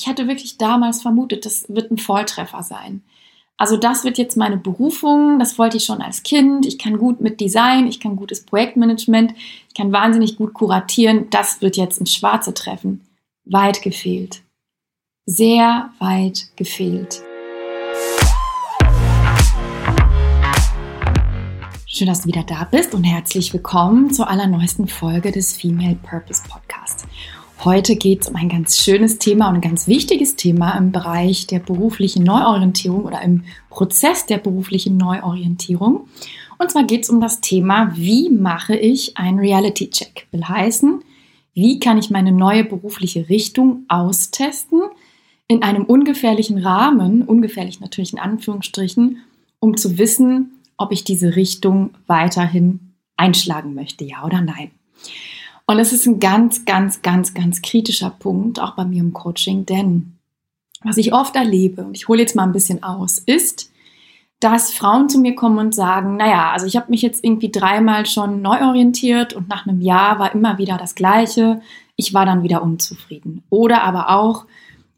ich hätte wirklich damals vermutet, das wird ein Volltreffer sein. Also das wird jetzt meine Berufung, das wollte ich schon als Kind. Ich kann gut mit Design, ich kann gutes Projektmanagement, ich kann wahnsinnig gut kuratieren. Das wird jetzt ein Schwarze treffen. Weit gefehlt. Sehr weit gefehlt. Schön, dass du wieder da bist und herzlich willkommen zur allerneuesten Folge des Female Purpose Podcast. Heute geht es um ein ganz schönes Thema und ein ganz wichtiges Thema im Bereich der beruflichen Neuorientierung oder im Prozess der beruflichen Neuorientierung. Und zwar geht es um das Thema, wie mache ich einen Reality-Check? Will heißen, wie kann ich meine neue berufliche Richtung austesten in einem ungefährlichen Rahmen, ungefährlich natürlich in Anführungsstrichen, um zu wissen, ob ich diese Richtung weiterhin einschlagen möchte, ja oder nein. Und es ist ein ganz, ganz, ganz, ganz kritischer Punkt, auch bei mir im Coaching, denn was ich oft erlebe, und ich hole jetzt mal ein bisschen aus, ist, dass Frauen zu mir kommen und sagen, naja, also ich habe mich jetzt irgendwie dreimal schon neu orientiert und nach einem Jahr war immer wieder das Gleiche. Ich war dann wieder unzufrieden. Oder aber auch,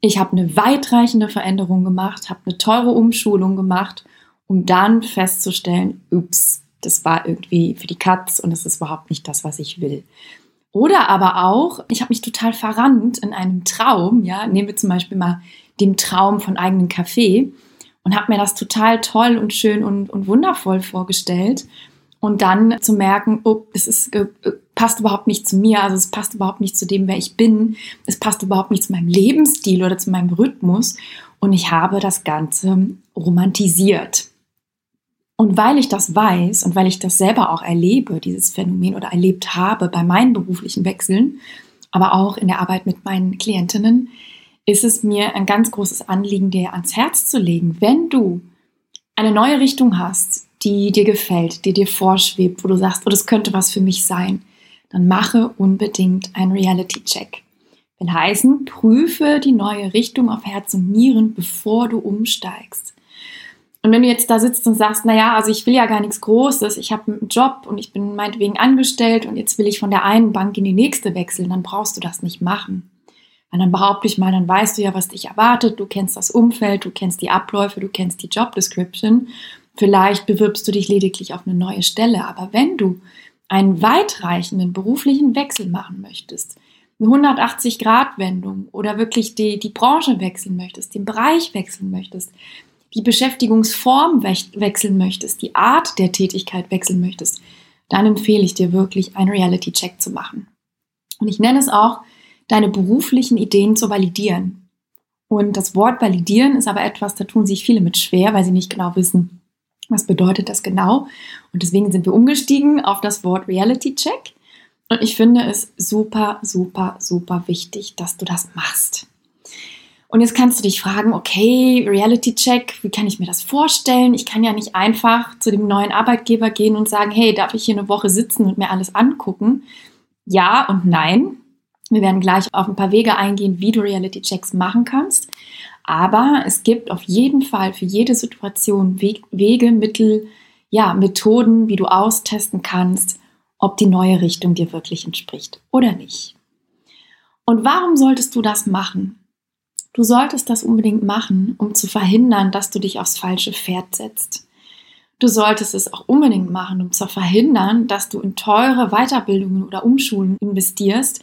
ich habe eine weitreichende Veränderung gemacht, habe eine teure Umschulung gemacht, um dann festzustellen, ups, das war irgendwie für die Katz und es ist überhaupt nicht das, was ich will. Oder aber auch, ich habe mich total verrannt in einem Traum, ja, nehmen wir zum Beispiel mal den Traum von eigenen Kaffee und habe mir das total toll und schön und, und wundervoll vorgestellt. Und dann zu merken, oh, es ist, äh, passt überhaupt nicht zu mir, also es passt überhaupt nicht zu dem, wer ich bin, es passt überhaupt nicht zu meinem Lebensstil oder zu meinem Rhythmus. Und ich habe das Ganze romantisiert. Und weil ich das weiß und weil ich das selber auch erlebe, dieses Phänomen oder erlebt habe bei meinen beruflichen Wechseln, aber auch in der Arbeit mit meinen Klientinnen, ist es mir ein ganz großes Anliegen, dir ans Herz zu legen, wenn du eine neue Richtung hast, die dir gefällt, die dir vorschwebt, wo du sagst, oh, das könnte was für mich sein, dann mache unbedingt einen Reality-Check. Will heißen, prüfe die neue Richtung auf Herz und Nieren, bevor du umsteigst. Und wenn du jetzt da sitzt und sagst, naja, also ich will ja gar nichts Großes, ich habe einen Job und ich bin meinetwegen angestellt und jetzt will ich von der einen Bank in die nächste wechseln, dann brauchst du das nicht machen. Weil dann behaupte ich mal, dann weißt du ja, was dich erwartet, du kennst das Umfeld, du kennst die Abläufe, du kennst die Job Description. Vielleicht bewirbst du dich lediglich auf eine neue Stelle, aber wenn du einen weitreichenden beruflichen Wechsel machen möchtest, eine 180-Grad-Wendung oder wirklich die, die Branche wechseln möchtest, den Bereich wechseln möchtest, die Beschäftigungsform wechseln möchtest, die Art der Tätigkeit wechseln möchtest, dann empfehle ich dir wirklich einen Reality-Check zu machen. Und ich nenne es auch, deine beruflichen Ideen zu validieren. Und das Wort validieren ist aber etwas, da tun sich viele mit schwer, weil sie nicht genau wissen, was bedeutet das genau. Und deswegen sind wir umgestiegen auf das Wort Reality Check. Und ich finde es super, super, super wichtig, dass du das machst. Und jetzt kannst du dich fragen, okay, Reality Check, wie kann ich mir das vorstellen? Ich kann ja nicht einfach zu dem neuen Arbeitgeber gehen und sagen, hey, darf ich hier eine Woche sitzen und mir alles angucken? Ja und nein. Wir werden gleich auf ein paar Wege eingehen, wie du Reality Checks machen kannst. Aber es gibt auf jeden Fall für jede Situation Wege, Mittel, ja, Methoden, wie du austesten kannst, ob die neue Richtung dir wirklich entspricht oder nicht. Und warum solltest du das machen? Du solltest das unbedingt machen, um zu verhindern, dass du dich aufs falsche Pferd setzt. Du solltest es auch unbedingt machen, um zu verhindern, dass du in teure Weiterbildungen oder Umschulen investierst,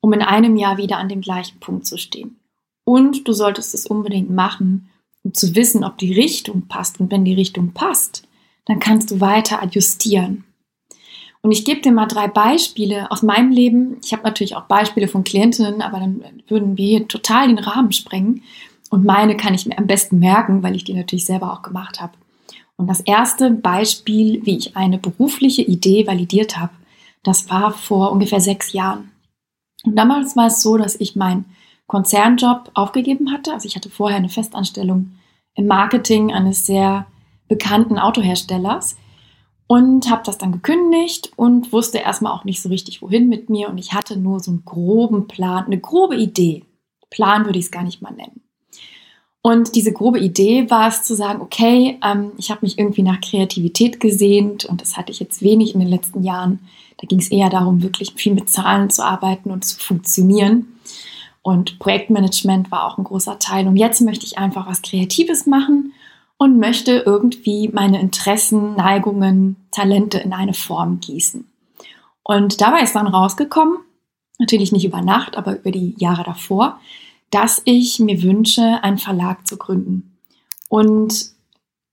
um in einem Jahr wieder an dem gleichen Punkt zu stehen. Und du solltest es unbedingt machen, um zu wissen, ob die Richtung passt. Und wenn die Richtung passt, dann kannst du weiter adjustieren. Und ich gebe dir mal drei Beispiele aus meinem Leben. Ich habe natürlich auch Beispiele von Klientinnen, aber dann würden wir hier total den Rahmen sprengen. Und meine kann ich mir am besten merken, weil ich die natürlich selber auch gemacht habe. Und das erste Beispiel, wie ich eine berufliche Idee validiert habe, das war vor ungefähr sechs Jahren. Und damals war es so, dass ich meinen Konzernjob aufgegeben hatte. Also ich hatte vorher eine Festanstellung im Marketing eines sehr bekannten Autoherstellers und habe das dann gekündigt und wusste erstmal auch nicht so richtig, wohin mit mir. Und ich hatte nur so einen groben Plan, eine grobe Idee. Plan würde ich es gar nicht mal nennen. Und diese grobe Idee war es zu sagen, okay, ähm, ich habe mich irgendwie nach Kreativität gesehnt und das hatte ich jetzt wenig in den letzten Jahren. Da ging es eher darum, wirklich viel mit Zahlen zu arbeiten und zu funktionieren. Und Projektmanagement war auch ein großer Teil. Und jetzt möchte ich einfach was Kreatives machen und möchte irgendwie meine Interessen, Neigungen, Talente in eine Form gießen. Und dabei ist dann rausgekommen, natürlich nicht über Nacht, aber über die Jahre davor, dass ich mir wünsche, einen Verlag zu gründen. Und,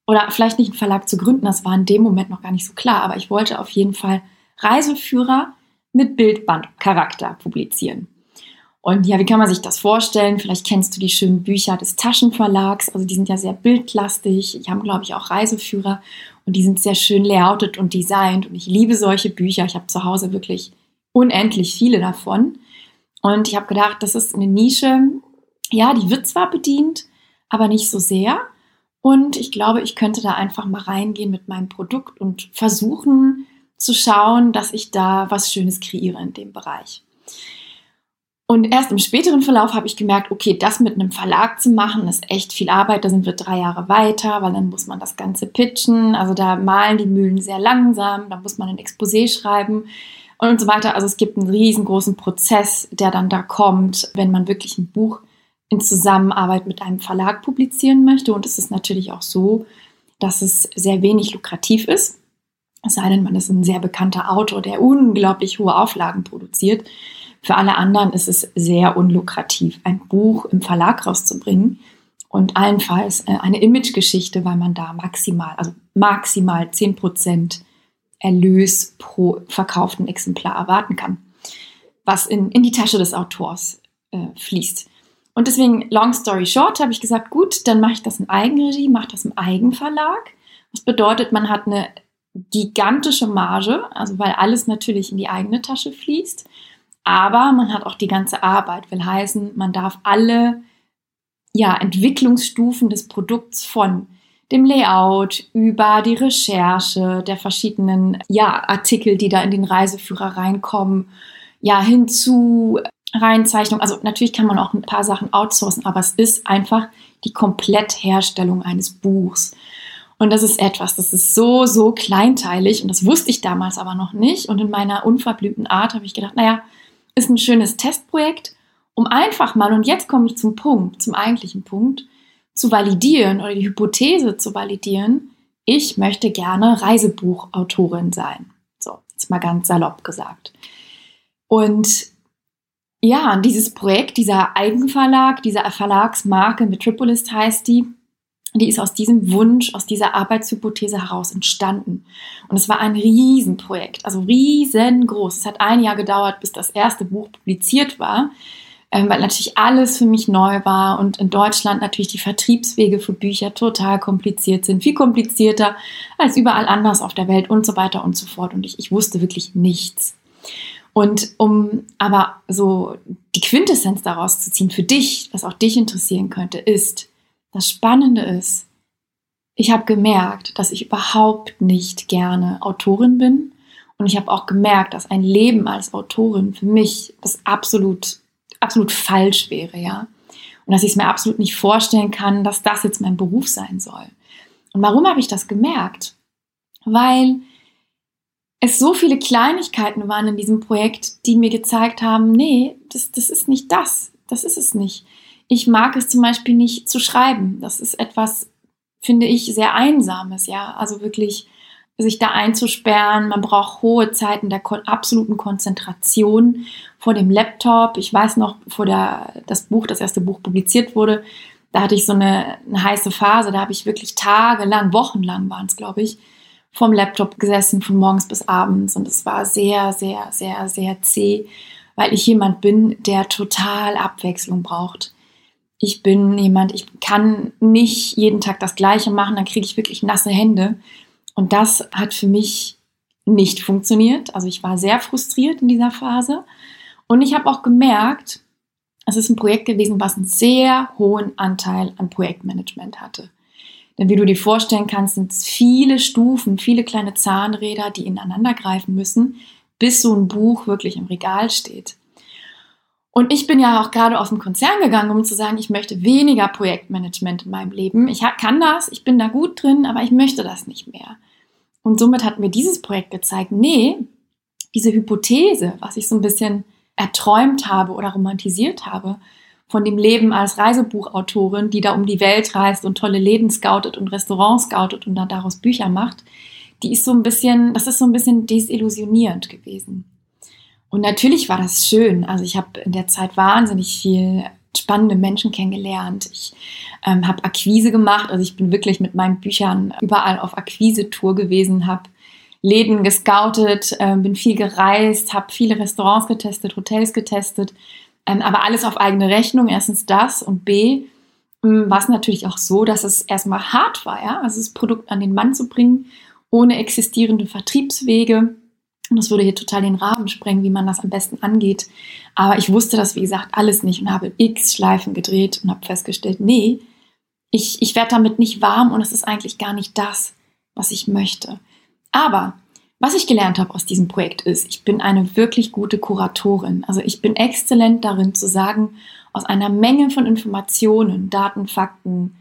oder vielleicht nicht einen Verlag zu gründen, das war in dem Moment noch gar nicht so klar, aber ich wollte auf jeden Fall Reiseführer mit Bildbandcharakter publizieren. Und ja, wie kann man sich das vorstellen? Vielleicht kennst du die schönen Bücher des Taschenverlags. Also die sind ja sehr bildlastig. Die haben, glaube ich, auch Reiseführer und die sind sehr schön layoutet und designt. Und ich liebe solche Bücher. Ich habe zu Hause wirklich unendlich viele davon. Und ich habe gedacht, das ist eine Nische. Ja, die wird zwar bedient, aber nicht so sehr. Und ich glaube, ich könnte da einfach mal reingehen mit meinem Produkt und versuchen zu schauen, dass ich da was Schönes kreiere in dem Bereich. Und erst im späteren Verlauf habe ich gemerkt, okay, das mit einem Verlag zu machen, ist echt viel Arbeit. Da sind wir drei Jahre weiter, weil dann muss man das Ganze pitchen. Also da malen die Mühlen sehr langsam, da muss man ein Exposé schreiben und so weiter. Also es gibt einen riesengroßen Prozess, der dann da kommt, wenn man wirklich ein Buch in Zusammenarbeit mit einem Verlag publizieren möchte. Und es ist natürlich auch so, dass es sehr wenig lukrativ ist. Es sei denn, man ist ein sehr bekannter Autor, der unglaublich hohe Auflagen produziert. Für alle anderen ist es sehr unlukrativ, ein Buch im Verlag rauszubringen und allenfalls äh, eine Imagegeschichte, weil man da maximal, also maximal 10% Erlös pro verkauften Exemplar erwarten kann, was in, in die Tasche des Autors äh, fließt. Und deswegen, long story short, habe ich gesagt, gut, dann mache ich das in Eigenregie, mache das im Eigenverlag. Das bedeutet, man hat eine gigantische Marge, also weil alles natürlich in die eigene Tasche fließt. Aber man hat auch die ganze Arbeit, will heißen, man darf alle ja, Entwicklungsstufen des Produkts von dem Layout über die Recherche der verschiedenen ja, Artikel, die da in den Reiseführer reinkommen, ja, hinzu Reinzeichnung. Also natürlich kann man auch ein paar Sachen outsourcen, aber es ist einfach die Komplettherstellung eines Buchs. Und das ist etwas, das ist so, so kleinteilig und das wusste ich damals aber noch nicht. Und in meiner unverblümten Art habe ich gedacht, naja, ist ein schönes Testprojekt, um einfach mal, und jetzt komme ich zum Punkt, zum eigentlichen Punkt, zu validieren oder die Hypothese zu validieren, ich möchte gerne Reisebuchautorin sein. So, jetzt mal ganz salopp gesagt. Und ja, dieses Projekt, dieser Eigenverlag, dieser Verlagsmarke, Metropolis heißt die, die ist aus diesem Wunsch, aus dieser Arbeitshypothese heraus entstanden. Und es war ein Riesenprojekt, also riesengroß. Es hat ein Jahr gedauert, bis das erste Buch publiziert war, ähm, weil natürlich alles für mich neu war und in Deutschland natürlich die Vertriebswege für Bücher total kompliziert sind, viel komplizierter als überall anders auf der Welt und so weiter und so fort. Und ich, ich wusste wirklich nichts. Und um aber so die Quintessenz daraus zu ziehen für dich, was auch dich interessieren könnte, ist, das Spannende ist, ich habe gemerkt, dass ich überhaupt nicht gerne Autorin bin. Und ich habe auch gemerkt, dass ein Leben als Autorin für mich das absolut, absolut falsch wäre, ja. Und dass ich es mir absolut nicht vorstellen kann, dass das jetzt mein Beruf sein soll. Und warum habe ich das gemerkt? Weil es so viele Kleinigkeiten waren in diesem Projekt, die mir gezeigt haben, nee, das, das ist nicht das. Das ist es nicht. Ich mag es zum Beispiel nicht zu schreiben. Das ist etwas, finde ich, sehr Einsames, ja. Also wirklich sich da einzusperren. Man braucht hohe Zeiten der absoluten Konzentration vor dem Laptop. Ich weiß noch, bevor der, das Buch, das erste Buch publiziert wurde, da hatte ich so eine, eine heiße Phase. Da habe ich wirklich tagelang, wochenlang waren es, glaube ich, vom Laptop gesessen, von morgens bis abends. Und es war sehr, sehr, sehr, sehr zäh, weil ich jemand bin, der total Abwechslung braucht ich bin jemand, ich kann nicht jeden Tag das Gleiche machen, dann kriege ich wirklich nasse Hände. Und das hat für mich nicht funktioniert. Also ich war sehr frustriert in dieser Phase. Und ich habe auch gemerkt, es ist ein Projekt gewesen, was einen sehr hohen Anteil an Projektmanagement hatte. Denn wie du dir vorstellen kannst, sind es viele Stufen, viele kleine Zahnräder, die ineinander greifen müssen, bis so ein Buch wirklich im Regal steht. Und ich bin ja auch gerade aus dem Konzern gegangen, um zu sagen, ich möchte weniger Projektmanagement in meinem Leben. Ich kann das, ich bin da gut drin, aber ich möchte das nicht mehr. Und somit hat mir dieses Projekt gezeigt, nee, diese Hypothese, was ich so ein bisschen erträumt habe oder romantisiert habe, von dem Leben als Reisebuchautorin, die da um die Welt reist und tolle Läden scoutet und Restaurants scoutet und dann daraus Bücher macht, die ist so ein bisschen, das ist so ein bisschen desillusionierend gewesen. Und natürlich war das schön. Also ich habe in der Zeit wahnsinnig viel spannende Menschen kennengelernt. Ich ähm, habe Akquise gemacht. Also ich bin wirklich mit meinen Büchern überall auf Akquise-Tour gewesen, habe Läden gescoutet, äh, bin viel gereist, habe viele Restaurants getestet, Hotels getestet, ähm, aber alles auf eigene Rechnung. Erstens das und B ähm, war es natürlich auch so, dass es erstmal hart war, ja, also das Produkt an den Mann zu bringen, ohne existierende Vertriebswege. Und das würde hier total den Rahmen sprengen, wie man das am besten angeht. Aber ich wusste das, wie gesagt, alles nicht und habe x Schleifen gedreht und habe festgestellt, nee, ich, ich werde damit nicht warm und es ist eigentlich gar nicht das, was ich möchte. Aber was ich gelernt habe aus diesem Projekt ist, ich bin eine wirklich gute Kuratorin. Also ich bin exzellent darin zu sagen, aus einer Menge von Informationen, Daten, Fakten,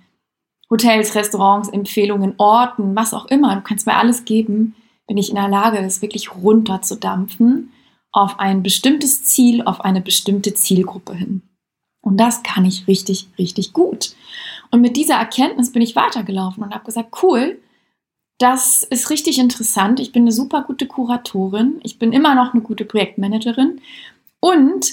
Hotels, Restaurants, Empfehlungen, Orten, was auch immer, du kannst mir alles geben, bin ich in der Lage, das wirklich runterzudampfen auf ein bestimmtes Ziel, auf eine bestimmte Zielgruppe hin. Und das kann ich richtig, richtig gut. Und mit dieser Erkenntnis bin ich weitergelaufen und habe gesagt, cool, das ist richtig interessant. Ich bin eine super gute Kuratorin. Ich bin immer noch eine gute Projektmanagerin. Und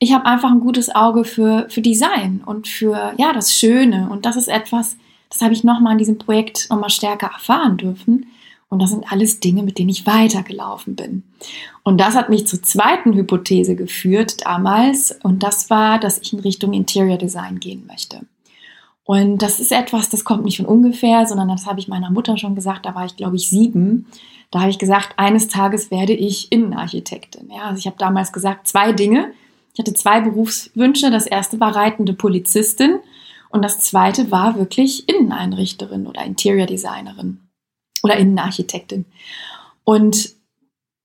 ich habe einfach ein gutes Auge für, für Design und für ja, das Schöne. Und das ist etwas, das habe ich nochmal in diesem Projekt nochmal stärker erfahren dürfen. Und das sind alles Dinge, mit denen ich weitergelaufen bin. Und das hat mich zur zweiten Hypothese geführt damals. Und das war, dass ich in Richtung Interior Design gehen möchte. Und das ist etwas, das kommt nicht von ungefähr, sondern das habe ich meiner Mutter schon gesagt, da war ich, glaube ich, sieben. Da habe ich gesagt, eines Tages werde ich Innenarchitektin. Ja, also ich habe damals gesagt, zwei Dinge. Ich hatte zwei Berufswünsche. Das erste war reitende Polizistin und das zweite war wirklich Inneneinrichterin oder Interior Designerin oder Innenarchitektin. Und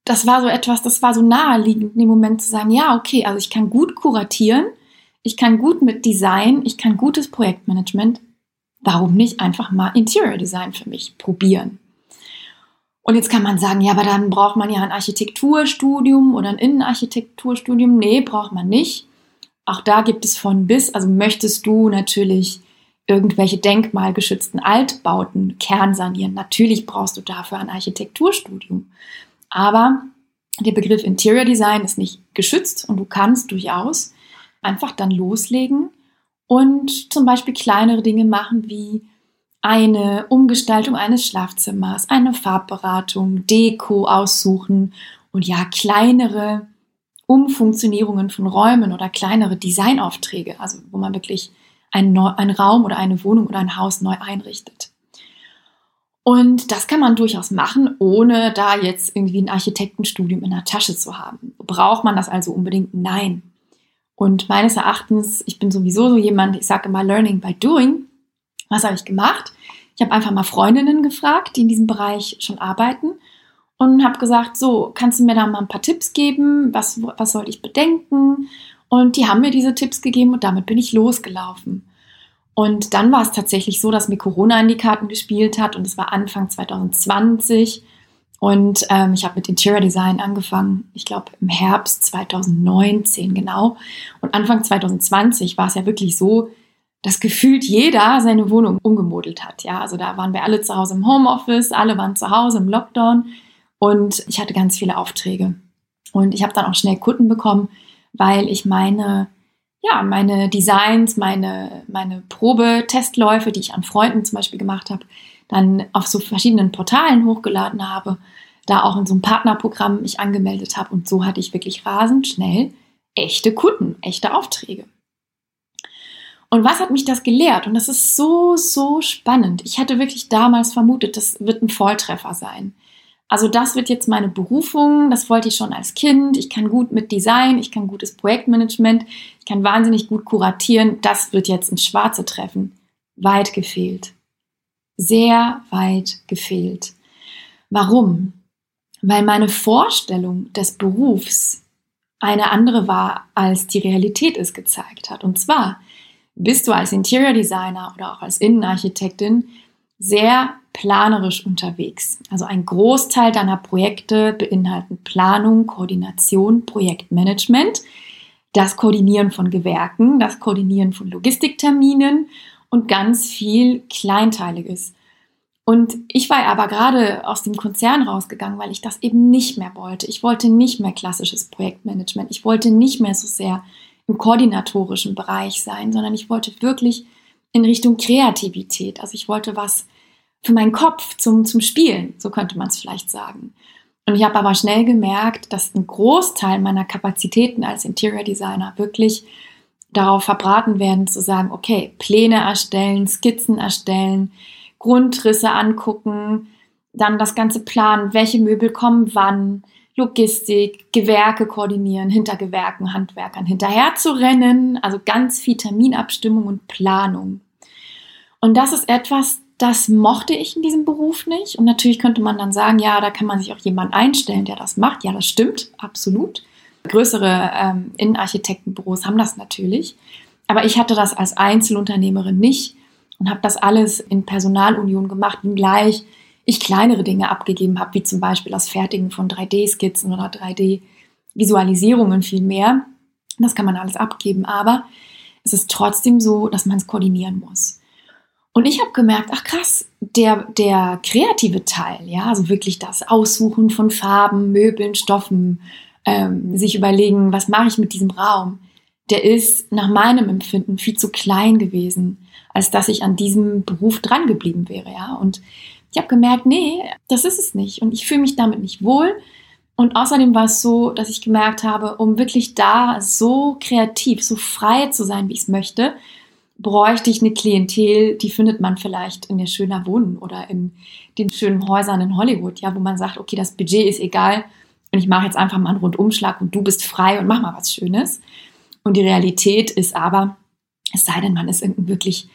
das war so etwas, das war so naheliegend in dem Moment zu sagen, ja, okay, also ich kann gut kuratieren ich kann gut mit Design, ich kann gutes Projektmanagement. Warum nicht einfach mal Interior Design für mich probieren? Und jetzt kann man sagen, ja, aber dann braucht man ja ein Architekturstudium oder ein Innenarchitekturstudium. Nee, braucht man nicht. Auch da gibt es von bis, also möchtest du natürlich irgendwelche denkmalgeschützten Altbauten kernsanieren. Natürlich brauchst du dafür ein Architekturstudium. Aber der Begriff Interior Design ist nicht geschützt und du kannst durchaus einfach dann loslegen und zum Beispiel kleinere Dinge machen wie eine Umgestaltung eines Schlafzimmers, eine Farbberatung, Deko aussuchen und ja, kleinere Umfunktionierungen von Räumen oder kleinere Designaufträge, also wo man wirklich einen, einen Raum oder eine Wohnung oder ein Haus neu einrichtet. Und das kann man durchaus machen, ohne da jetzt irgendwie ein Architektenstudium in der Tasche zu haben. Braucht man das also unbedingt? Nein. Und meines Erachtens, ich bin sowieso so jemand, ich sage immer Learning by Doing. Was habe ich gemacht? Ich habe einfach mal Freundinnen gefragt, die in diesem Bereich schon arbeiten und habe gesagt, so, kannst du mir da mal ein paar Tipps geben? Was, was soll ich bedenken? Und die haben mir diese Tipps gegeben und damit bin ich losgelaufen. Und dann war es tatsächlich so, dass mir Corona in die Karten gespielt hat und es war Anfang 2020 und ähm, ich habe mit Interior Design angefangen, ich glaube im Herbst 2019 genau. Und Anfang 2020 war es ja wirklich so, dass gefühlt jeder seine Wohnung umgemodelt hat. Ja, also da waren wir alle zu Hause im Homeoffice, alle waren zu Hause im Lockdown und ich hatte ganz viele Aufträge. Und ich habe dann auch schnell Kunden bekommen, weil ich meine, ja, meine Designs, meine, meine Probetestläufe, die ich an Freunden zum Beispiel gemacht habe, dann auf so verschiedenen Portalen hochgeladen habe, da auch in so einem Partnerprogramm mich angemeldet habe und so hatte ich wirklich rasend schnell echte Kunden, echte Aufträge. Und was hat mich das gelehrt? Und das ist so, so spannend. Ich hatte wirklich damals vermutet, das wird ein Volltreffer sein. Also das wird jetzt meine Berufung, das wollte ich schon als Kind. Ich kann gut mit Design, ich kann gutes Projektmanagement, ich kann wahnsinnig gut kuratieren. Das wird jetzt ein Schwarze treffen. Weit gefehlt sehr weit gefehlt. Warum? Weil meine Vorstellung des Berufs eine andere war, als die Realität es gezeigt hat. Und zwar bist du als Interior Designer oder auch als Innenarchitektin sehr planerisch unterwegs. Also ein Großteil deiner Projekte beinhalten Planung, Koordination, Projektmanagement. das Koordinieren von Gewerken, das Koordinieren von Logistikterminen und ganz viel Kleinteiliges. Und ich war aber gerade aus dem Konzern rausgegangen, weil ich das eben nicht mehr wollte. Ich wollte nicht mehr klassisches Projektmanagement. Ich wollte nicht mehr so sehr im koordinatorischen Bereich sein, sondern ich wollte wirklich in Richtung Kreativität. Also ich wollte was für meinen Kopf zum, zum Spielen, so könnte man es vielleicht sagen. Und ich habe aber schnell gemerkt, dass ein Großteil meiner Kapazitäten als Interior Designer wirklich darauf verbraten werden, zu sagen, okay, Pläne erstellen, Skizzen erstellen, Grundrisse angucken, dann das ganze planen, welche Möbel kommen wann, Logistik, Gewerke koordinieren, hinter Gewerken, Handwerkern hinterher zu rennen, also ganz viel Terminabstimmung und Planung. Und das ist etwas, das mochte ich in diesem Beruf nicht. Und natürlich könnte man dann sagen, ja, da kann man sich auch jemand einstellen, der das macht. Ja, das stimmt, absolut. Größere ähm, Innenarchitektenbüros haben das natürlich. Aber ich hatte das als Einzelunternehmerin nicht und habe das alles in Personalunion gemacht, wenngleich ich kleinere Dinge abgegeben habe, wie zum Beispiel das Fertigen von 3D-Skizzen oder 3D-Visualisierungen viel mehr. Das kann man alles abgeben, aber es ist trotzdem so, dass man es koordinieren muss. Und ich habe gemerkt, ach krass, der, der kreative Teil, ja, also wirklich das Aussuchen von Farben, Möbeln, Stoffen, ähm, sich überlegen, was mache ich mit diesem Raum, der ist nach meinem Empfinden viel zu klein gewesen, als dass ich an diesem Beruf dran geblieben wäre, ja. Und ich habe gemerkt, nee, das ist es nicht. Und ich fühle mich damit nicht wohl. Und außerdem war es so, dass ich gemerkt habe, um wirklich da so kreativ, so frei zu sein, wie ich es möchte, bräuchte ich eine Klientel, die findet man vielleicht in der schöner Wohnen oder in den schönen Häusern in Hollywood, ja, wo man sagt, okay, das Budget ist egal und ich mache jetzt einfach mal einen Rundumschlag und du bist frei und mach mal was Schönes. Und die Realität ist aber, es sei denn, man ist ein wirklich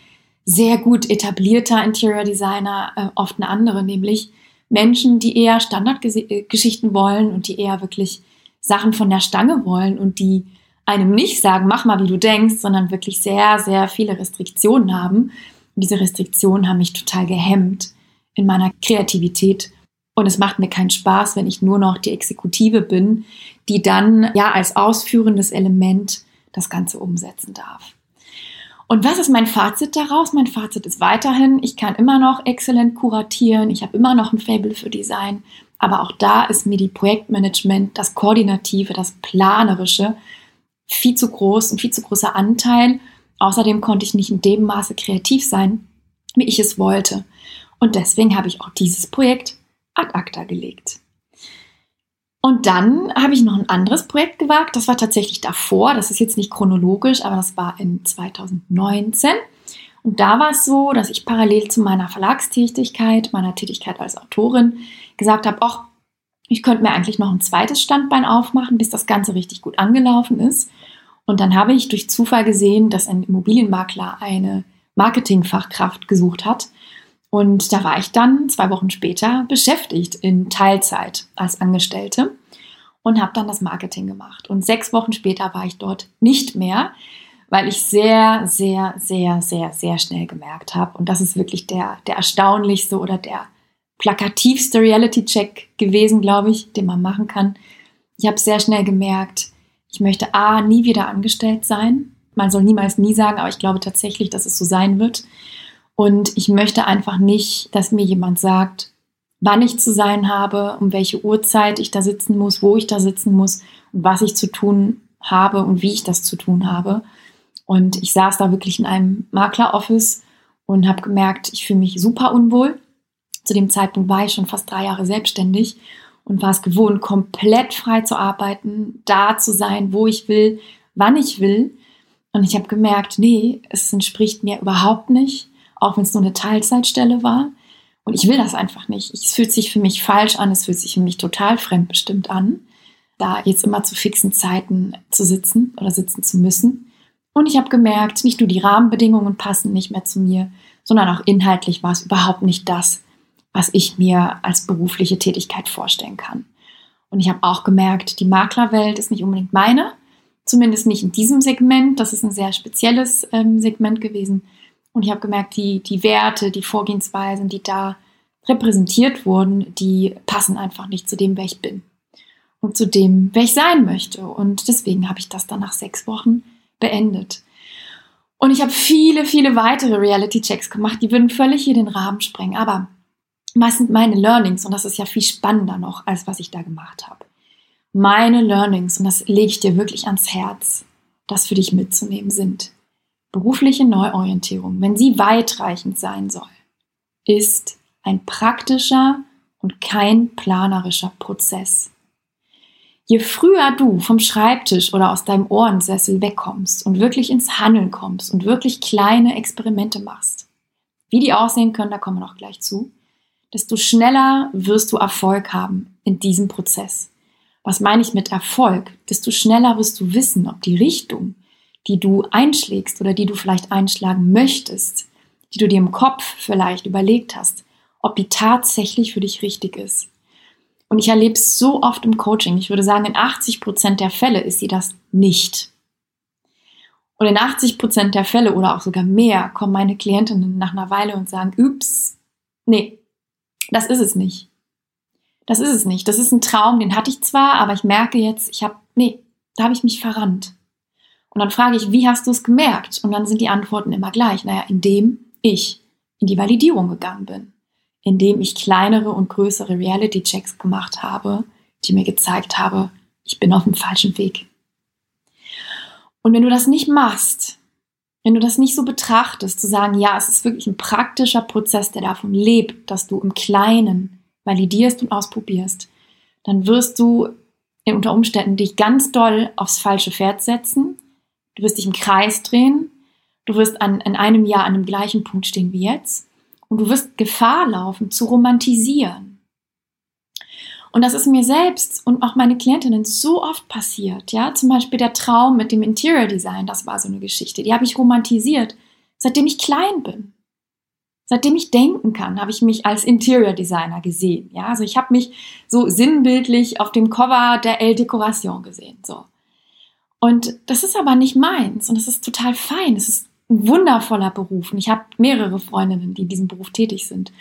sehr gut etablierter Interior Designer, äh, oft eine andere, nämlich Menschen, die eher Standardgeschichten wollen und die eher wirklich Sachen von der Stange wollen und die einem nicht sagen, mach mal, wie du denkst, sondern wirklich sehr, sehr viele Restriktionen haben. Und diese Restriktionen haben mich total gehemmt in meiner Kreativität. Und es macht mir keinen Spaß, wenn ich nur noch die Exekutive bin, die dann ja als ausführendes Element das Ganze umsetzen darf. Und was ist mein Fazit daraus? Mein Fazit ist weiterhin, ich kann immer noch exzellent kuratieren, ich habe immer noch ein Fable für Design, aber auch da ist mir die Projektmanagement, das Koordinative, das Planerische viel zu groß, ein viel zu großer Anteil. Außerdem konnte ich nicht in dem Maße kreativ sein, wie ich es wollte. Und deswegen habe ich auch dieses Projekt ad acta gelegt. Und dann habe ich noch ein anderes Projekt gewagt. Das war tatsächlich davor. Das ist jetzt nicht chronologisch, aber das war in 2019. Und da war es so, dass ich parallel zu meiner Verlagstätigkeit, meiner Tätigkeit als Autorin, gesagt habe, ach, ich könnte mir eigentlich noch ein zweites Standbein aufmachen, bis das Ganze richtig gut angelaufen ist. Und dann habe ich durch Zufall gesehen, dass ein Immobilienmakler eine Marketingfachkraft gesucht hat. Und da war ich dann zwei Wochen später beschäftigt in Teilzeit als Angestellte und habe dann das Marketing gemacht. Und sechs Wochen später war ich dort nicht mehr, weil ich sehr, sehr, sehr, sehr, sehr schnell gemerkt habe. Und das ist wirklich der, der erstaunlichste oder der plakativste Reality-Check gewesen, glaube ich, den man machen kann. Ich habe sehr schnell gemerkt, ich möchte A, nie wieder angestellt sein. Man soll niemals nie sagen, aber ich glaube tatsächlich, dass es so sein wird. Und ich möchte einfach nicht, dass mir jemand sagt, wann ich zu sein habe, um welche Uhrzeit ich da sitzen muss, wo ich da sitzen muss und was ich zu tun habe und wie ich das zu tun habe. Und ich saß da wirklich in einem Makleroffice und habe gemerkt, ich fühle mich super unwohl. Zu dem Zeitpunkt war ich schon fast drei Jahre selbstständig und war es gewohnt, komplett frei zu arbeiten, da zu sein, wo ich will, wann ich will. Und ich habe gemerkt, nee, es entspricht mir überhaupt nicht, auch wenn es nur eine Teilzeitstelle war. Und ich will das einfach nicht. Es fühlt sich für mich falsch an, es fühlt sich für mich total fremdbestimmt an, da jetzt immer zu fixen Zeiten zu sitzen oder sitzen zu müssen. Und ich habe gemerkt, nicht nur die Rahmenbedingungen passen nicht mehr zu mir, sondern auch inhaltlich war es überhaupt nicht das, was ich mir als berufliche Tätigkeit vorstellen kann. Und ich habe auch gemerkt, die Maklerwelt ist nicht unbedingt meine, zumindest nicht in diesem Segment. Das ist ein sehr spezielles ähm, Segment gewesen. Und ich habe gemerkt, die, die Werte, die Vorgehensweisen, die da repräsentiert wurden, die passen einfach nicht zu dem, wer ich bin. und zu dem, wer ich sein möchte. Und deswegen habe ich das dann nach sechs Wochen beendet. Und ich habe viele, viele weitere Reality-Checks gemacht, die würden völlig hier den Rahmen sprengen. Aber was sind meine Learnings? Und das ist ja viel spannender noch, als was ich da gemacht habe. Meine Learnings, und das lege ich dir wirklich ans Herz, das für dich mitzunehmen sind. Berufliche Neuorientierung, wenn sie weitreichend sein soll, ist ein praktischer und kein planerischer Prozess. Je früher du vom Schreibtisch oder aus deinem Ohrensessel wegkommst und wirklich ins Handeln kommst und wirklich kleine Experimente machst, wie die aussehen können, da kommen wir noch gleich zu, desto schneller wirst du Erfolg haben in diesem Prozess. Was meine ich mit Erfolg? Desto schneller wirst du wissen, ob die Richtung, die du einschlägst oder die du vielleicht einschlagen möchtest, die du dir im Kopf vielleicht überlegt hast, ob die tatsächlich für dich richtig ist. Und ich erlebe es so oft im Coaching. Ich würde sagen, in 80 Prozent der Fälle ist sie das nicht. Und in 80 Prozent der Fälle oder auch sogar mehr kommen meine Klientinnen nach einer Weile und sagen, ups, nee, das ist es nicht. Das ist es nicht. Das ist ein Traum, den hatte ich zwar, aber ich merke jetzt, ich habe, nee, da habe ich mich verrannt. Und dann frage ich, wie hast du es gemerkt? Und dann sind die Antworten immer gleich. Naja, indem ich in die Validierung gegangen bin indem ich kleinere und größere Reality-Checks gemacht habe, die mir gezeigt habe, ich bin auf dem falschen Weg. Und wenn du das nicht machst, wenn du das nicht so betrachtest, zu sagen, ja, es ist wirklich ein praktischer Prozess, der davon lebt, dass du im Kleinen validierst und ausprobierst, dann wirst du unter Umständen dich ganz doll aufs falsche Pferd setzen. Du wirst dich im Kreis drehen. Du wirst an, in einem Jahr an dem gleichen Punkt stehen wie jetzt. Und du wirst Gefahr laufen, zu romantisieren. Und das ist mir selbst und auch meine Klientinnen so oft passiert. Ja, zum Beispiel der Traum mit dem Interior Design, das war so eine Geschichte. Die habe ich romantisiert, seitdem ich klein bin. Seitdem ich denken kann, habe ich mich als Interior Designer gesehen. Ja, also ich habe mich so sinnbildlich auf dem Cover der Elle Decoration gesehen. So. Und das ist aber nicht meins und das ist total fein. Es ist ein wundervoller Beruf und ich habe mehrere Freundinnen, die in diesem Beruf tätig sind.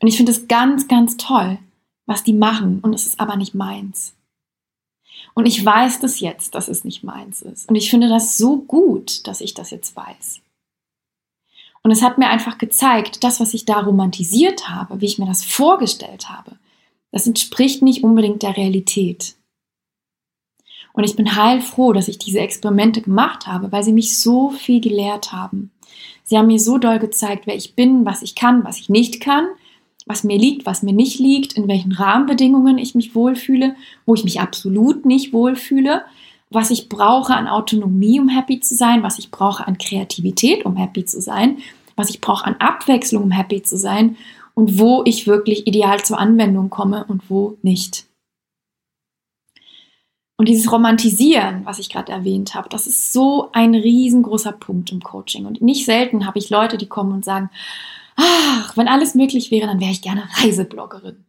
Und ich finde es ganz, ganz toll, was die machen und es ist aber nicht meins. Und ich weiß das jetzt, dass es nicht meins ist. Und ich finde das so gut, dass ich das jetzt weiß. Und es hat mir einfach gezeigt, das, was ich da romantisiert habe, wie ich mir das vorgestellt habe, das entspricht nicht unbedingt der Realität. Und ich bin heilfroh, dass ich diese Experimente gemacht habe, weil sie mich so viel gelehrt haben. Sie haben mir so doll gezeigt, wer ich bin, was ich kann, was ich nicht kann, was mir liegt, was mir nicht liegt, in welchen Rahmenbedingungen ich mich wohlfühle, wo ich mich absolut nicht wohlfühle, was ich brauche an Autonomie, um happy zu sein, was ich brauche an Kreativität, um happy zu sein, was ich brauche an Abwechslung, um happy zu sein und wo ich wirklich ideal zur Anwendung komme und wo nicht. Und dieses Romantisieren, was ich gerade erwähnt habe, das ist so ein riesengroßer Punkt im Coaching. Und nicht selten habe ich Leute, die kommen und sagen, ach, wenn alles möglich wäre, dann wäre ich gerne Reisebloggerin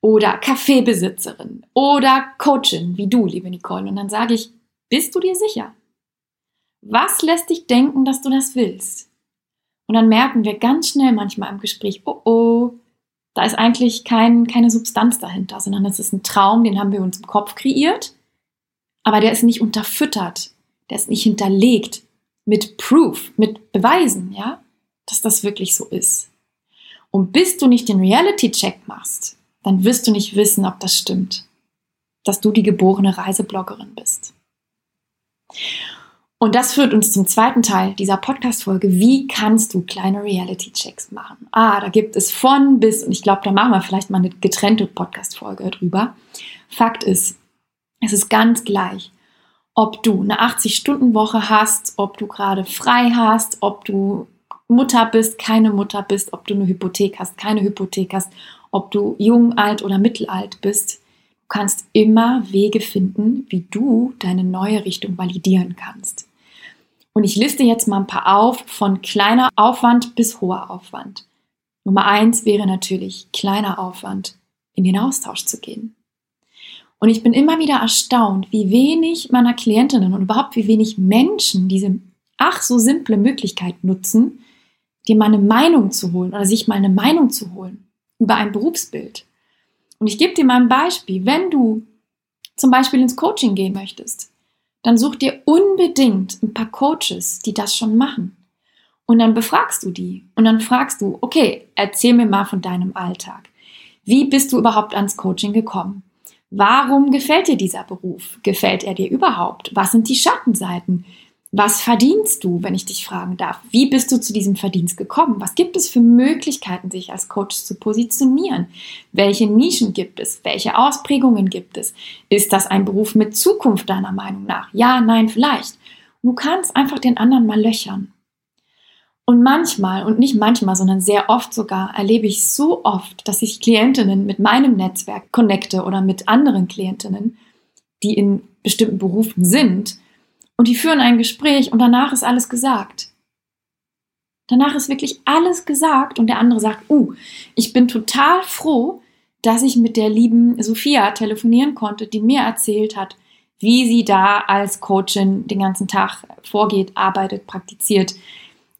oder Kaffeebesitzerin oder Coachin, wie du, liebe Nicole. Und dann sage ich, bist du dir sicher? Was lässt dich denken, dass du das willst? Und dann merken wir ganz schnell manchmal im Gespräch, oh oh, da ist eigentlich kein, keine Substanz dahinter, sondern es ist ein Traum, den haben wir uns im Kopf kreiert aber der ist nicht unterfüttert, der ist nicht hinterlegt mit Proof, mit Beweisen, ja, dass das wirklich so ist. Und bis du nicht den Reality-Check machst, dann wirst du nicht wissen, ob das stimmt, dass du die geborene Reisebloggerin bist. Und das führt uns zum zweiten Teil dieser Podcast-Folge. Wie kannst du kleine Reality-Checks machen? Ah, da gibt es von bis, und ich glaube, da machen wir vielleicht mal eine getrennte Podcast-Folge drüber. Fakt ist, es ist ganz gleich, ob du eine 80-Stunden-Woche hast, ob du gerade frei hast, ob du Mutter bist, keine Mutter bist, ob du eine Hypothek hast, keine Hypothek hast, ob du jung, alt oder mittelalt bist. Du kannst immer Wege finden, wie du deine neue Richtung validieren kannst. Und ich liste jetzt mal ein paar auf, von kleiner Aufwand bis hoher Aufwand. Nummer eins wäre natürlich kleiner Aufwand, in den Austausch zu gehen. Und ich bin immer wieder erstaunt, wie wenig meiner Klientinnen und überhaupt wie wenig Menschen diese ach so simple Möglichkeit nutzen, dir mal eine Meinung zu holen oder sich mal eine Meinung zu holen über ein Berufsbild. Und ich gebe dir mal ein Beispiel. Wenn du zum Beispiel ins Coaching gehen möchtest, dann such dir unbedingt ein paar Coaches, die das schon machen. Und dann befragst du die. Und dann fragst du, okay, erzähl mir mal von deinem Alltag. Wie bist du überhaupt ans Coaching gekommen? Warum gefällt dir dieser Beruf? Gefällt er dir überhaupt? Was sind die Schattenseiten? Was verdienst du, wenn ich dich fragen darf? Wie bist du zu diesem Verdienst gekommen? Was gibt es für Möglichkeiten, sich als Coach zu positionieren? Welche Nischen gibt es? Welche Ausprägungen gibt es? Ist das ein Beruf mit Zukunft deiner Meinung nach? Ja, nein, vielleicht. Du kannst einfach den anderen mal löchern. Und manchmal, und nicht manchmal, sondern sehr oft sogar, erlebe ich so oft, dass ich Klientinnen mit meinem Netzwerk connecte oder mit anderen Klientinnen, die in bestimmten Berufen sind, und die führen ein Gespräch und danach ist alles gesagt. Danach ist wirklich alles gesagt und der andere sagt, uh, ich bin total froh, dass ich mit der lieben Sophia telefonieren konnte, die mir erzählt hat, wie sie da als Coachin den ganzen Tag vorgeht, arbeitet, praktiziert,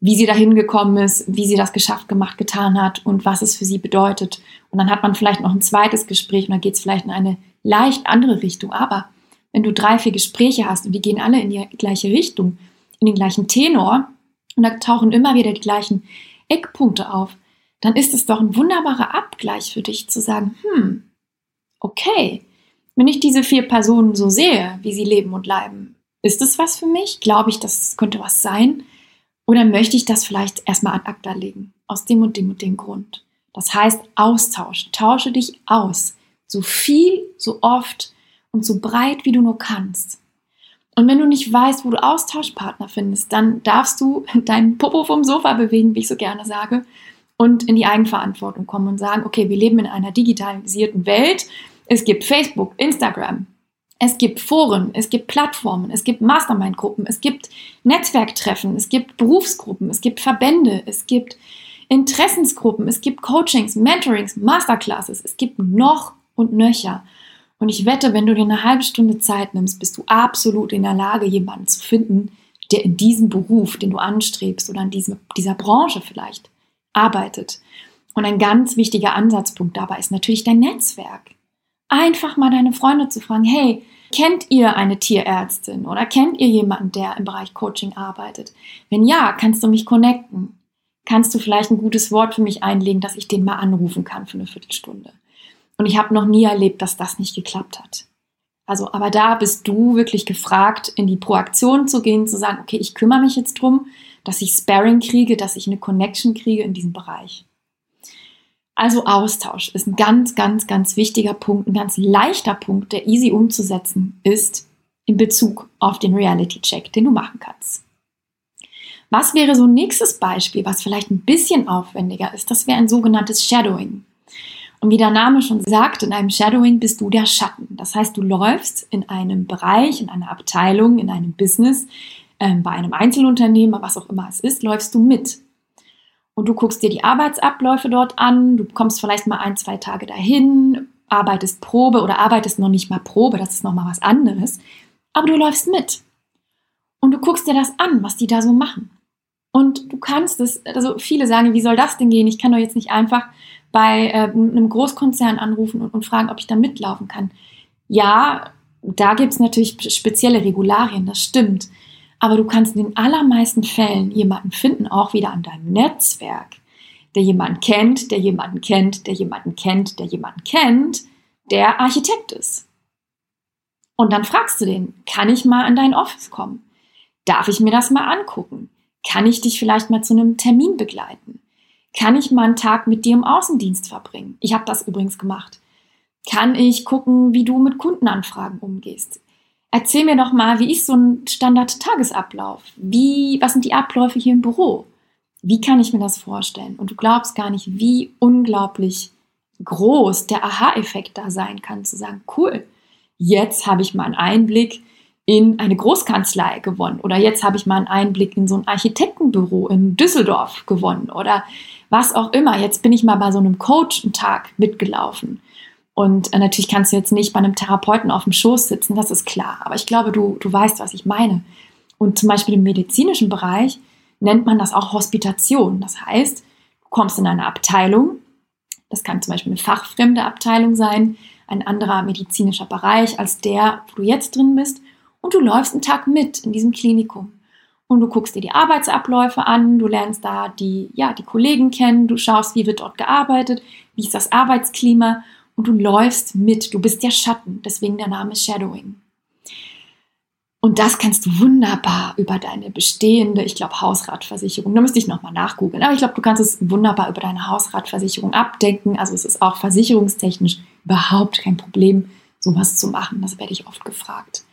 wie sie dahin gekommen ist, wie sie das geschafft, gemacht, getan hat und was es für sie bedeutet. Und dann hat man vielleicht noch ein zweites Gespräch und dann geht es vielleicht in eine leicht andere Richtung. Aber wenn du drei, vier Gespräche hast und die gehen alle in die gleiche Richtung, in den gleichen Tenor und da tauchen immer wieder die gleichen Eckpunkte auf, dann ist es doch ein wunderbarer Abgleich für dich zu sagen, hm, okay, wenn ich diese vier Personen so sehe, wie sie leben und leiben, ist es was für mich? Glaube ich, das könnte was sein? Oder möchte ich das vielleicht erstmal ad acta legen? Aus dem und dem und dem Grund. Das heißt, Austausch. Tausche dich aus. So viel, so oft, und so breit, wie du nur kannst. Und wenn du nicht weißt, wo du Austauschpartner findest, dann darfst du deinen Popo vom Sofa bewegen, wie ich so gerne sage, und in die Eigenverantwortung kommen und sagen, okay, wir leben in einer digitalisierten Welt. Es gibt Facebook, Instagram, es gibt Foren, es gibt Plattformen, es gibt Mastermind-Gruppen, es gibt Netzwerktreffen, es gibt Berufsgruppen, es gibt Verbände, es gibt Interessensgruppen, es gibt Coachings, Mentorings, Masterclasses, es gibt noch und nöcher. Und ich wette, wenn du dir eine halbe Stunde Zeit nimmst, bist du absolut in der Lage, jemanden zu finden, der in diesem Beruf, den du anstrebst oder in diesem, dieser Branche vielleicht arbeitet. Und ein ganz wichtiger Ansatzpunkt dabei ist natürlich dein Netzwerk. Einfach mal deine Freunde zu fragen, hey, kennt ihr eine Tierärztin oder kennt ihr jemanden, der im Bereich Coaching arbeitet? Wenn ja, kannst du mich connecten. Kannst du vielleicht ein gutes Wort für mich einlegen, dass ich den mal anrufen kann für eine Viertelstunde? Und ich habe noch nie erlebt, dass das nicht geklappt hat. Also, aber da bist du wirklich gefragt, in die Proaktion zu gehen, zu sagen, okay, ich kümmere mich jetzt drum, dass ich Sparring kriege, dass ich eine Connection kriege in diesem Bereich. Also Austausch ist ein ganz, ganz, ganz wichtiger Punkt, ein ganz leichter Punkt, der easy umzusetzen ist in Bezug auf den Reality Check, den du machen kannst. Was wäre so ein nächstes Beispiel, was vielleicht ein bisschen aufwendiger ist? Das wäre ein sogenanntes Shadowing. Und wie der Name schon sagt, in einem Shadowing bist du der Schatten. Das heißt, du läufst in einem Bereich, in einer Abteilung, in einem Business, äh, bei einem Einzelunternehmer, was auch immer es ist, läufst du mit. Und du guckst dir die Arbeitsabläufe dort an, du kommst vielleicht mal ein, zwei Tage dahin, arbeitest Probe oder arbeitest noch nicht mal Probe, das ist noch mal was anderes, aber du läufst mit. Und du guckst dir das an, was die da so machen. Und du kannst es, also viele sagen, wie soll das denn gehen? Ich kann doch jetzt nicht einfach bei äh, einem Großkonzern anrufen und, und fragen, ob ich da mitlaufen kann. Ja, da gibt es natürlich spezielle Regularien, das stimmt. Aber du kannst in den allermeisten Fällen jemanden finden, auch wieder an deinem Netzwerk, der jemanden kennt, der jemanden kennt, der jemanden kennt, der jemanden kennt, der Architekt ist. Und dann fragst du den, kann ich mal an dein Office kommen? Darf ich mir das mal angucken? Kann ich dich vielleicht mal zu einem Termin begleiten? Kann ich mal einen Tag mit dir im Außendienst verbringen? Ich habe das übrigens gemacht. Kann ich gucken, wie du mit Kundenanfragen umgehst? Erzähl mir doch mal, wie ist so ein Standard-Tagesablauf? Wie, was sind die Abläufe hier im Büro? Wie kann ich mir das vorstellen? Und du glaubst gar nicht, wie unglaublich groß der Aha-Effekt da sein kann, zu sagen, cool, jetzt habe ich mal einen Einblick in eine Großkanzlei gewonnen oder jetzt habe ich mal einen Einblick in so ein Architektenbüro in Düsseldorf gewonnen oder was auch immer. Jetzt bin ich mal bei so einem Coach einen Tag mitgelaufen. Und äh, natürlich kannst du jetzt nicht bei einem Therapeuten auf dem Schoß sitzen, das ist klar. Aber ich glaube, du, du weißt, was ich meine. Und zum Beispiel im medizinischen Bereich nennt man das auch Hospitation. Das heißt, du kommst in eine Abteilung, das kann zum Beispiel eine fachfremde Abteilung sein, ein anderer medizinischer Bereich als der, wo du jetzt drin bist. Und du läufst einen Tag mit in diesem Klinikum. Und du guckst dir die Arbeitsabläufe an, du lernst da die, ja, die Kollegen kennen, du schaust, wie wird dort gearbeitet, wie ist das Arbeitsklima und du läufst mit. Du bist der Schatten, deswegen der Name Shadowing. Und das kannst du wunderbar über deine bestehende, ich glaube, Hausratversicherung, da müsste ich nochmal nachgoogeln, aber ich glaube, du kannst es wunderbar über deine Hausratversicherung abdenken. Also es ist auch versicherungstechnisch überhaupt kein Problem, sowas zu machen. Das werde ich oft gefragt.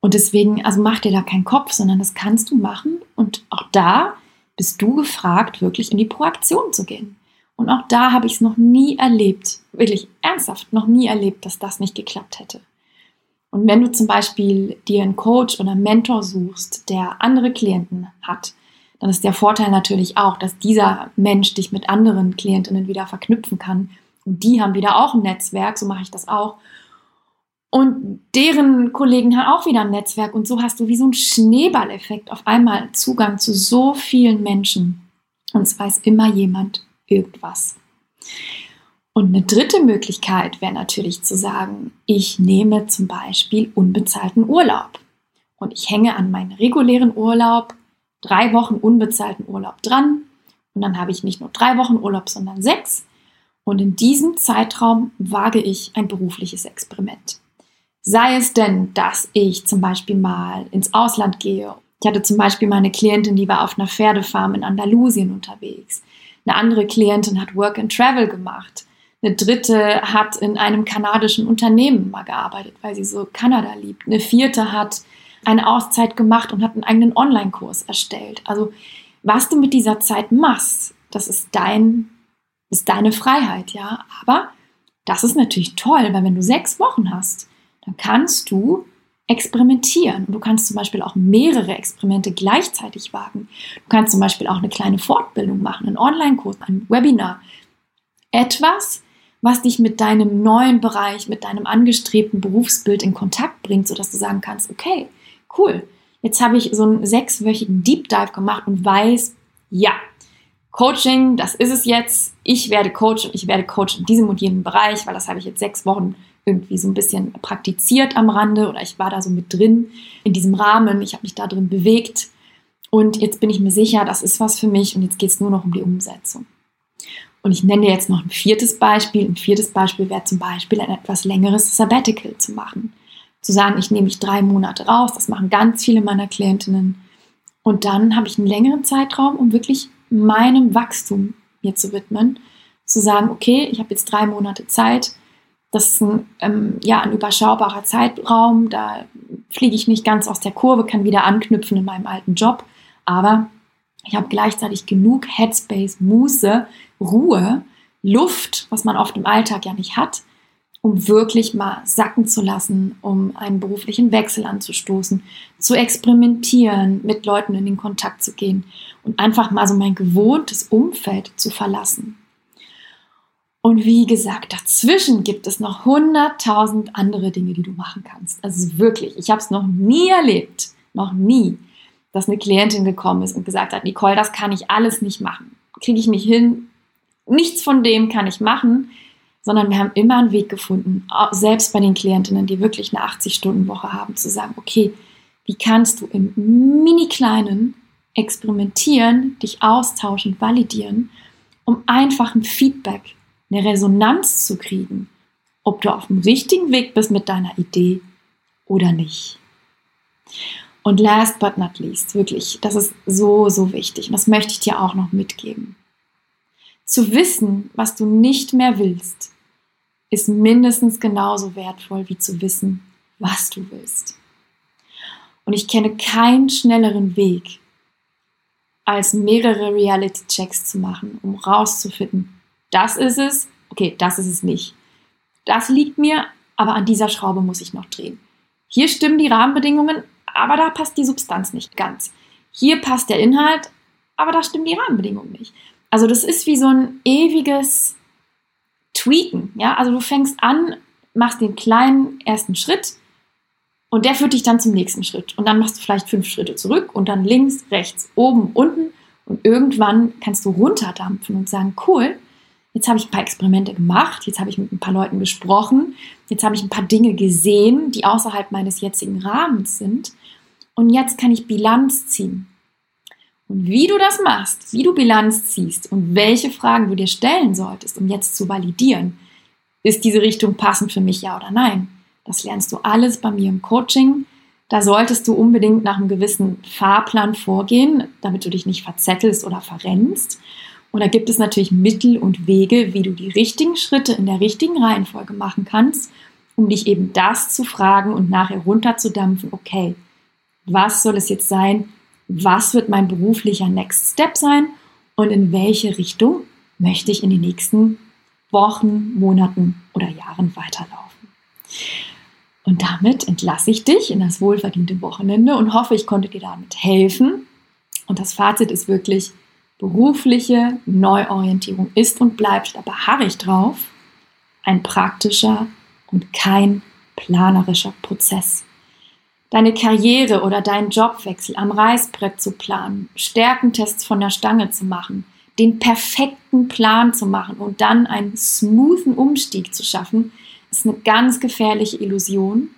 Und deswegen, also mach dir da keinen Kopf, sondern das kannst du machen. Und auch da bist du gefragt, wirklich in die Proaktion zu gehen. Und auch da habe ich es noch nie erlebt, wirklich ernsthaft noch nie erlebt, dass das nicht geklappt hätte. Und wenn du zum Beispiel dir einen Coach oder einen Mentor suchst, der andere Klienten hat, dann ist der Vorteil natürlich auch, dass dieser Mensch dich mit anderen Klientinnen wieder verknüpfen kann. Und die haben wieder auch ein Netzwerk, so mache ich das auch. Und deren Kollegen haben auch wieder ein Netzwerk. Und so hast du wie so ein Schneeballeffekt auf einmal Zugang zu so vielen Menschen. Und es weiß immer jemand irgendwas. Und eine dritte Möglichkeit wäre natürlich zu sagen, ich nehme zum Beispiel unbezahlten Urlaub. Und ich hänge an meinen regulären Urlaub drei Wochen unbezahlten Urlaub dran. Und dann habe ich nicht nur drei Wochen Urlaub, sondern sechs. Und in diesem Zeitraum wage ich ein berufliches Experiment. Sei es denn, dass ich zum Beispiel mal ins Ausland gehe. Ich hatte zum Beispiel mal eine Klientin, die war auf einer Pferdefarm in Andalusien unterwegs. Eine andere Klientin hat Work and Travel gemacht. Eine dritte hat in einem kanadischen Unternehmen mal gearbeitet, weil sie so Kanada liebt. Eine vierte hat eine Auszeit gemacht und hat einen eigenen Online-Kurs erstellt. Also was du mit dieser Zeit machst, das ist dein, ist deine Freiheit, ja. Aber das ist natürlich toll, weil wenn du sechs Wochen hast, dann kannst du experimentieren. Du kannst zum Beispiel auch mehrere Experimente gleichzeitig wagen. Du kannst zum Beispiel auch eine kleine Fortbildung machen, einen Online-Kurs, ein Webinar. Etwas, was dich mit deinem neuen Bereich, mit deinem angestrebten Berufsbild in Kontakt bringt, sodass du sagen kannst, okay, cool, jetzt habe ich so einen sechswöchigen Deep Dive gemacht und weiß, ja, Coaching, das ist es jetzt. Ich werde Coach und ich werde Coach in diesem und jenem Bereich, weil das habe ich jetzt sechs Wochen irgendwie so ein bisschen praktiziert am Rande oder ich war da so mit drin in diesem Rahmen. Ich habe mich da drin bewegt und jetzt bin ich mir sicher, das ist was für mich und jetzt geht es nur noch um die Umsetzung. Und ich nenne dir jetzt noch ein viertes Beispiel. Ein viertes Beispiel wäre zum Beispiel ein etwas längeres Sabbatical zu machen. Zu sagen, ich nehme mich drei Monate raus, das machen ganz viele meiner Klientinnen. Und dann habe ich einen längeren Zeitraum, um wirklich meinem Wachstum mir zu widmen. Zu sagen, okay, ich habe jetzt drei Monate Zeit. Das ist ein, ähm, ja, ein überschaubarer Zeitraum. Da fliege ich nicht ganz aus der Kurve, kann wieder anknüpfen in meinem alten Job. Aber ich habe gleichzeitig genug Headspace, Muße, Ruhe, Luft, was man oft im Alltag ja nicht hat, um wirklich mal sacken zu lassen, um einen beruflichen Wechsel anzustoßen, zu experimentieren, mit Leuten in den Kontakt zu gehen und einfach mal so mein gewohntes Umfeld zu verlassen. Und wie gesagt, dazwischen gibt es noch hunderttausend andere Dinge, die du machen kannst. Also wirklich, ich habe es noch nie erlebt, noch nie, dass eine Klientin gekommen ist und gesagt hat, Nicole, das kann ich alles nicht machen. Kriege ich nicht hin, nichts von dem kann ich machen, sondern wir haben immer einen Weg gefunden, selbst bei den Klientinnen, die wirklich eine 80-Stunden-Woche haben, zu sagen, okay, wie kannst du im mini-kleinen experimentieren, dich austauschen, validieren, um einfach ein Feedback, eine Resonanz zu kriegen, ob du auf dem richtigen Weg bist mit deiner Idee oder nicht. Und last but not least, wirklich, das ist so, so wichtig und das möchte ich dir auch noch mitgeben. Zu wissen, was du nicht mehr willst, ist mindestens genauso wertvoll wie zu wissen, was du willst. Und ich kenne keinen schnelleren Weg, als mehrere Reality-Checks zu machen, um rauszufinden, das ist es, okay, das ist es nicht. Das liegt mir, aber an dieser Schraube muss ich noch drehen. Hier stimmen die Rahmenbedingungen, aber da passt die Substanz nicht ganz. Hier passt der Inhalt, aber da stimmen die Rahmenbedingungen nicht. Also das ist wie so ein ewiges Tweaken. Ja? Also du fängst an, machst den kleinen ersten Schritt und der führt dich dann zum nächsten Schritt. Und dann machst du vielleicht fünf Schritte zurück und dann links, rechts, oben, unten. Und irgendwann kannst du runterdampfen und sagen, cool, Jetzt habe ich ein paar Experimente gemacht, jetzt habe ich mit ein paar Leuten gesprochen, jetzt habe ich ein paar Dinge gesehen, die außerhalb meines jetzigen Rahmens sind. Und jetzt kann ich Bilanz ziehen. Und wie du das machst, wie du Bilanz ziehst und welche Fragen du dir stellen solltest, um jetzt zu validieren, ist diese Richtung passend für mich, ja oder nein? Das lernst du alles bei mir im Coaching. Da solltest du unbedingt nach einem gewissen Fahrplan vorgehen, damit du dich nicht verzettelst oder verrennst. Und da gibt es natürlich Mittel und Wege, wie du die richtigen Schritte in der richtigen Reihenfolge machen kannst, um dich eben das zu fragen und nachher runterzudampfen, okay, was soll es jetzt sein? Was wird mein beruflicher Next Step sein? Und in welche Richtung möchte ich in den nächsten Wochen, Monaten oder Jahren weiterlaufen? Und damit entlasse ich dich in das wohlverdiente Wochenende und hoffe, ich konnte dir damit helfen. Und das Fazit ist wirklich, berufliche Neuorientierung ist und bleibt, da beharre ich drauf, ein praktischer und kein planerischer Prozess. Deine Karriere oder deinen Jobwechsel am Reißbrett zu planen, Stärkentests von der Stange zu machen, den perfekten Plan zu machen und dann einen smoothen Umstieg zu schaffen, ist eine ganz gefährliche Illusion.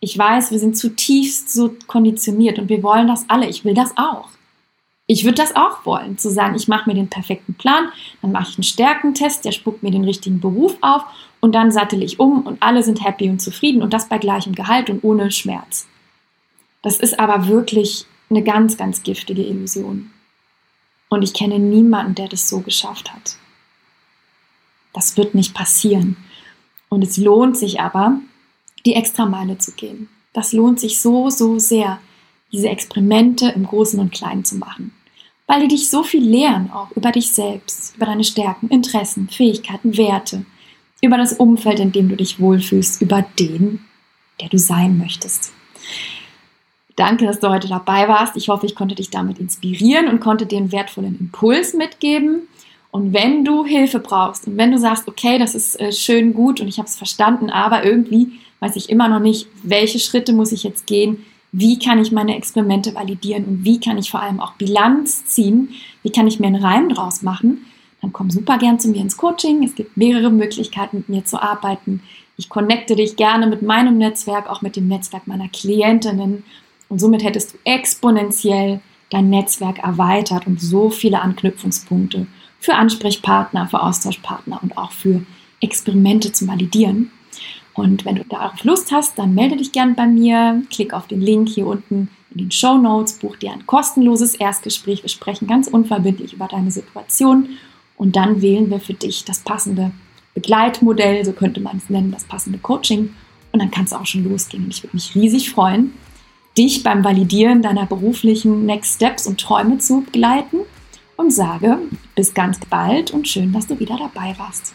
Ich weiß, wir sind zutiefst so konditioniert und wir wollen das alle. Ich will das auch. Ich würde das auch wollen, zu sagen, ich mache mir den perfekten Plan, dann mache ich einen Stärkentest, der spuckt mir den richtigen Beruf auf und dann sattel ich um und alle sind happy und zufrieden und das bei gleichem Gehalt und ohne Schmerz. Das ist aber wirklich eine ganz, ganz giftige Illusion. Und ich kenne niemanden, der das so geschafft hat. Das wird nicht passieren. Und es lohnt sich aber, die Extrameile zu gehen. Das lohnt sich so, so sehr, diese Experimente im Großen und Kleinen zu machen weil die dich so viel lehren, auch über dich selbst, über deine Stärken, Interessen, Fähigkeiten, Werte, über das Umfeld, in dem du dich wohlfühlst, über den, der du sein möchtest. Danke, dass du heute dabei warst. Ich hoffe, ich konnte dich damit inspirieren und konnte dir einen wertvollen Impuls mitgeben. Und wenn du Hilfe brauchst und wenn du sagst, okay, das ist äh, schön gut und ich habe es verstanden, aber irgendwie weiß ich immer noch nicht, welche Schritte muss ich jetzt gehen, wie kann ich meine Experimente validieren und wie kann ich vor allem auch Bilanz ziehen, wie kann ich mir einen Reim draus machen, dann komm super gern zu mir ins Coaching. Es gibt mehrere Möglichkeiten, mit mir zu arbeiten. Ich connecte dich gerne mit meinem Netzwerk, auch mit dem Netzwerk meiner Klientinnen. Und somit hättest du exponentiell dein Netzwerk erweitert und so viele Anknüpfungspunkte für Ansprechpartner, für Austauschpartner und auch für Experimente zu validieren. Und wenn du darauf Lust hast, dann melde dich gern bei mir. Klick auf den Link hier unten in den Show Notes, buch dir ein kostenloses Erstgespräch. Wir sprechen ganz unverbindlich über deine Situation und dann wählen wir für dich das passende Begleitmodell, so könnte man es nennen, das passende Coaching. Und dann kannst du auch schon losgehen. Und ich würde mich riesig freuen, dich beim Validieren deiner beruflichen Next Steps und Träume zu begleiten und sage bis ganz bald und schön, dass du wieder dabei warst.